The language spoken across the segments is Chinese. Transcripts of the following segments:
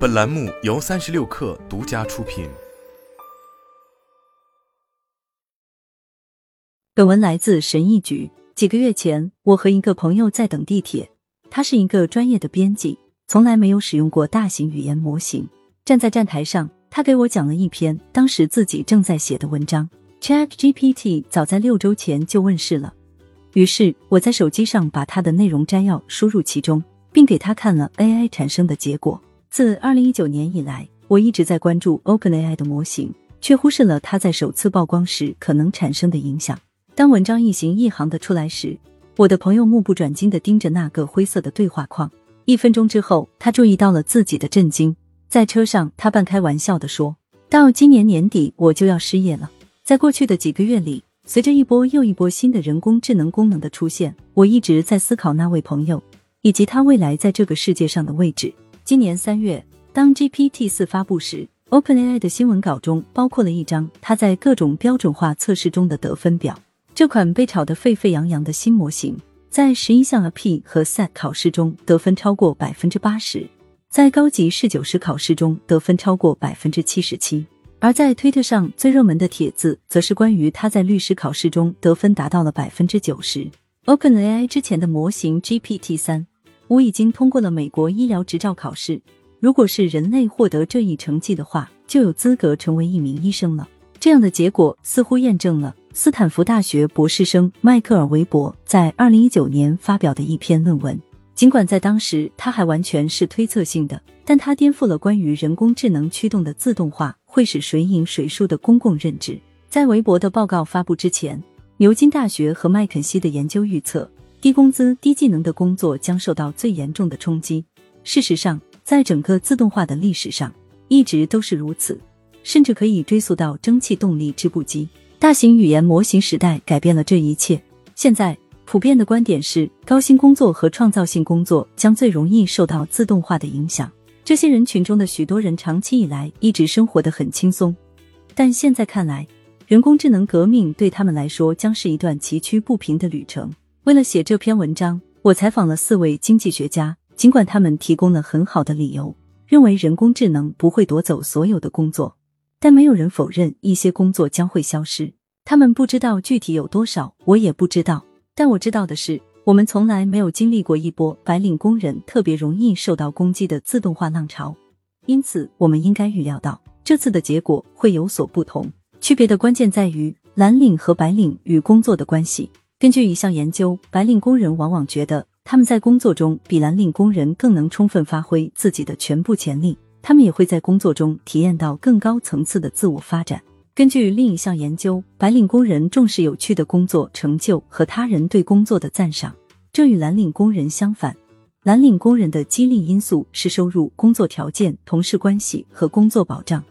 本栏目由三十六氪独家出品。本文来自神意局。几个月前，我和一个朋友在等地铁，他是一个专业的编辑，从来没有使用过大型语言模型。站在站台上，他给我讲了一篇当时自己正在写的文章。Chat GPT 早在六周前就问世了，于是我在手机上把它的内容摘要输入其中，并给他看了 AI 产生的结果。自二零一九年以来，我一直在关注 OpenAI 的模型，却忽视了它在首次曝光时可能产生的影响。当文章一行一行的出来时，我的朋友目不转睛的盯着那个灰色的对话框。一分钟之后，他注意到了自己的震惊。在车上，他半开玩笑的说：“到今年年底，我就要失业了。”在过去的几个月里，随着一波又一波新的人工智能功能的出现，我一直在思考那位朋友以及他未来在这个世界上的位置。今年三月，当 GPT 四发布时，OpenAI 的新闻稿中包括了一张他在各种标准化测试中的得分表。这款被炒得沸沸扬扬的新模型，在十一项 AP 和 SAT 考试中得分超过百分之八十，在高级试九十考试中得分超过百分之七十七。而在推特上最热门的帖子，则是关于他在律师考试中得分达到了百分之九十。OpenAI 之前的模型 GPT 三我已经通过了美国医疗执照考试，如果是人类获得这一成绩的话，就有资格成为一名医生了。这样的结果似乎验证了。斯坦福大学博士生迈克尔·韦伯在二零一九年发表的一篇论文，尽管在当时他还完全是推测性的，但他颠覆了关于人工智能驱动的自动化会使谁赢谁输的公共认知。在韦伯的报告发布之前，牛津大学和麦肯锡的研究预测，低工资、低技能的工作将受到最严重的冲击。事实上，在整个自动化的历史上，一直都是如此，甚至可以追溯到蒸汽动力织布机。大型语言模型时代改变了这一切。现在普遍的观点是，高薪工作和创造性工作将最容易受到自动化的影响。这些人群中的许多人长期以来一直生活的很轻松，但现在看来，人工智能革命对他们来说将是一段崎岖不平的旅程。为了写这篇文章，我采访了四位经济学家，尽管他们提供了很好的理由，认为人工智能不会夺走所有的工作。但没有人否认一些工作将会消失，他们不知道具体有多少，我也不知道。但我知道的是，我们从来没有经历过一波白领工人特别容易受到攻击的自动化浪潮，因此我们应该预料到这次的结果会有所不同。区别的关键在于蓝领和白领与工作的关系。根据一项研究，白领工人往往觉得他们在工作中比蓝领工人更能充分发挥自己的全部潜力。他们也会在工作中体验到更高层次的自我发展。根据另一项研究，白领工人重视有趣的工作成就和他人对工作的赞赏，这与蓝领工人相反。蓝领工人的激励因素是收入、工作条件、同事关系和工作保障。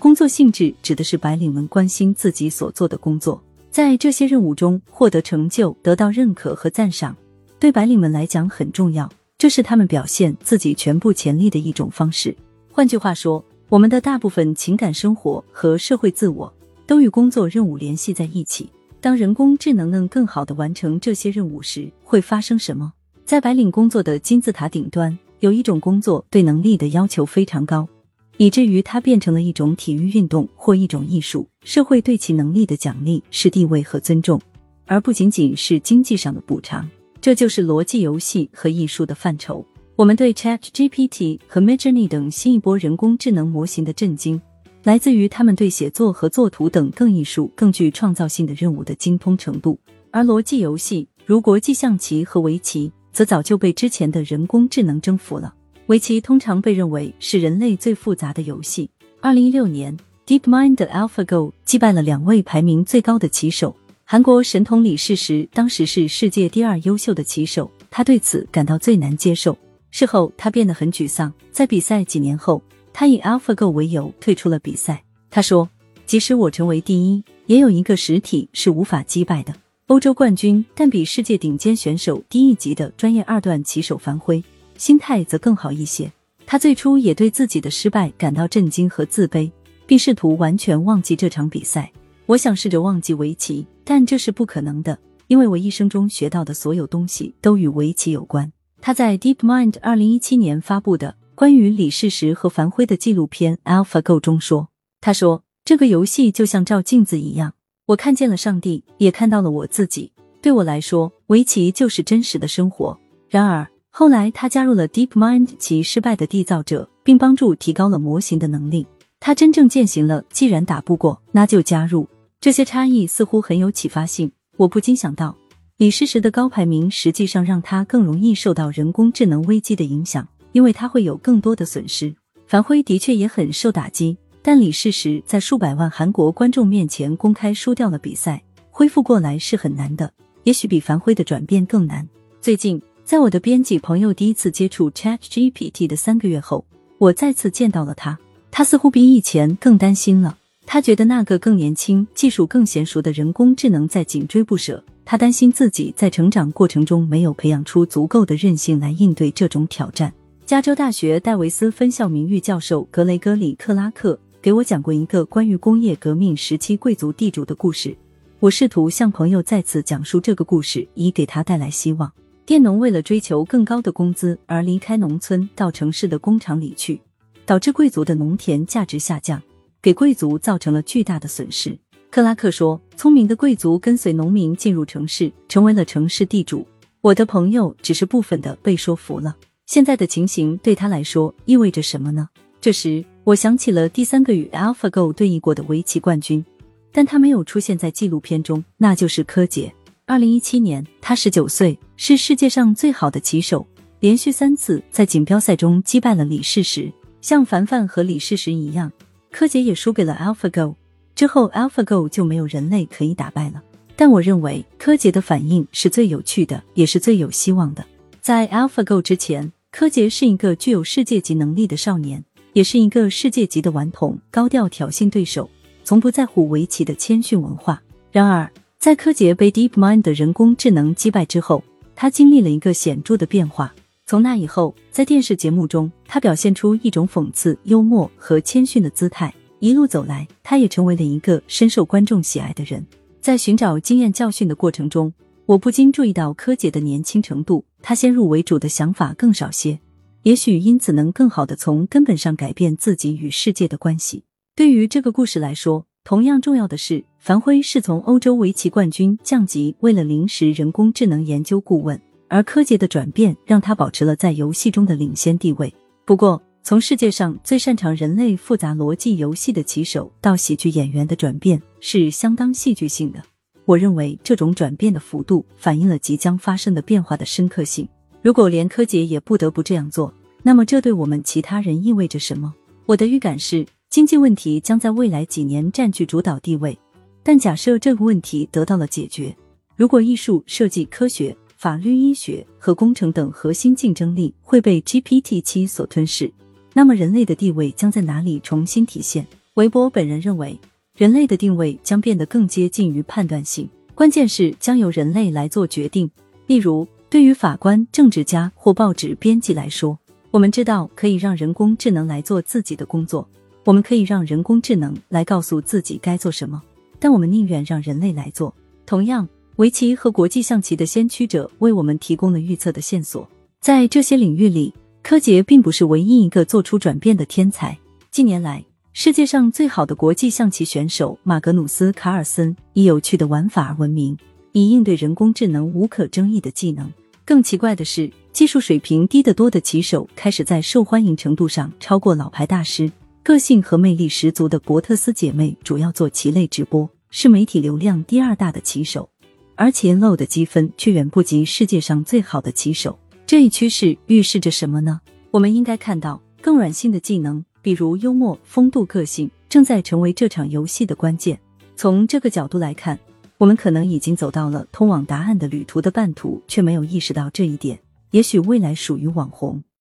工作性质指的是白领们关心自己所做的工作，在这些任务中获得成就、得到认可和赞赏，对白领们来讲很重要，这是他们表现自己全部潜力的一种方式。换句话说，我们的大部分情感生活和社会自我都与工作任务联系在一起。当人工智能能更好的完成这些任务时，会发生什么？在白领工作的金字塔顶端，有一种工作对能力的要求非常高，以至于它变成了一种体育运动或一种艺术。社会对其能力的奖励是地位和尊重，而不仅仅是经济上的补偿。这就是逻辑游戏和艺术的范畴。我们对 Chat GPT 和 Midjourney 等新一波人工智能模型的震惊，来自于他们对写作和作图等更艺术、更具创造性的任务的精通程度。而逻辑游戏，如国际象棋和围棋，则早就被之前的人工智能征服了。围棋通常被认为是人类最复杂的游戏。二零一六年，DeepMind 的 AlphaGo 击败了两位排名最高的棋手。韩国神童李世石当时是世界第二优秀的棋手，他对此感到最难接受。事后，他变得很沮丧。在比赛几年后，他以 AlphaGo 为由退出了比赛。他说：“即使我成为第一，也有一个实体是无法击败的——欧洲冠军，但比世界顶尖选手低一级的专业二段棋手樊辉。心态则更好一些。他最初也对自己的失败感到震惊和自卑，并试图完全忘记这场比赛。我想试着忘记围棋，但这是不可能的，因为我一生中学到的所有东西都与围棋有关。”他在 DeepMind 二零一七年发布的关于李世石和樊辉的纪录片《AlphaGo》中说：“他说这个游戏就像照镜子一样，我看见了上帝，也看到了我自己。对我来说，围棋就是真实的生活。”然而后来他加入了 DeepMind，其失败的缔造者，并帮助提高了模型的能力。他真正践行了，既然打不过，那就加入。这些差异似乎很有启发性。我不禁想到，李世石的高排名实际上让他更容易受到人工智能危机的影响，因为他会有更多的损失。樊辉的确也很受打击，但李世石在数百万韩国观众面前公开输掉了比赛，恢复过来是很难的，也许比樊辉的转变更难。最近，在我的编辑朋友第一次接触 ChatGPT 的三个月后，我再次见到了他。他似乎比以前更担心了。他觉得那个更年轻、技术更娴熟的人工智能在紧追不舍。他担心自己在成长过程中没有培养出足够的韧性来应对这种挑战。加州大学戴维斯分校名誉教授格雷戈里·克拉克给我讲过一个关于工业革命时期贵族地主的故事。我试图向朋友再次讲述这个故事，以给他带来希望。佃农为了追求更高的工资而离开农村，到城市的工厂里去。导致贵族的农田价值下降，给贵族造成了巨大的损失。克拉克说：“聪明的贵族跟随农民进入城市，成为了城市地主。我的朋友只是部分的被说服了。现在的情形对他来说意味着什么呢？”这时，我想起了第三个与 AlphaGo 对弈过的围棋冠军，但他没有出现在纪录片中，那就是柯洁。二零一七年，他十九岁，是世界上最好的棋手，连续三次在锦标赛中击败了李世石。像凡凡和李世石一样，柯洁也输给了 AlphaGo。之后，AlphaGo 就没有人类可以打败了。但我认为柯洁的反应是最有趣的，也是最有希望的。在 AlphaGo 之前，柯洁是一个具有世界级能力的少年，也是一个世界级的顽童，高调挑衅对手，从不在乎围棋的谦逊文化。然而，在柯洁被 DeepMind 的人工智能击败之后，他经历了一个显著的变化。从那以后，在电视节目中，他表现出一种讽刺、幽默和谦逊的姿态。一路走来，他也成为了一个深受观众喜爱的人。在寻找经验教训的过程中，我不禁注意到柯洁的年轻程度，他先入为主的想法更少些，也许因此能更好的从根本上改变自己与世界的关系。对于这个故事来说，同样重要的是，樊辉是从欧洲围棋冠军降级为了临时人工智能研究顾问。而柯洁的转变让他保持了在游戏中的领先地位。不过，从世界上最擅长人类复杂逻辑游戏的棋手到喜剧演员的转变是相当戏剧性的。我认为这种转变的幅度反映了即将发生的变化的深刻性。如果连柯洁也不得不这样做，那么这对我们其他人意味着什么？我的预感是，经济问题将在未来几年占据主导地位。但假设这个问题得到了解决，如果艺术、设计、科学，法律、医学和工程等核心竞争力会被 GPT 七所吞噬，那么人类的地位将在哪里重新体现？韦伯本人认为，人类的定位将变得更接近于判断性，关键是将由人类来做决定。例如，对于法官、政治家或报纸编辑来说，我们知道可以让人工智能来做自己的工作，我们可以让人工智能来告诉自己该做什么，但我们宁愿让人类来做。同样。围棋和国际象棋的先驱者为我们提供了预测的线索。在这些领域里，柯洁并不是唯一一个做出转变的天才。近年来，世界上最好的国际象棋选手马格努斯·卡尔森以有趣的玩法而闻名，以应对人工智能无可争议的技能。更奇怪的是，技术水平低得多的棋手开始在受欢迎程度上超过老牌大师。个性和魅力十足的伯特斯姐妹主要做棋类直播，是媒体流量第二大的棋手。而且 low 的积分却远不及世界上最好的棋手，这一趋势预示着什么呢？我们应该看到更软性的技能，比如幽默、风度、个性，正在成为这场游戏的关键。从这个角度来看，我们可能已经走到了通往答案的旅途的半途，却没有意识到这一点。也许未来属于网红。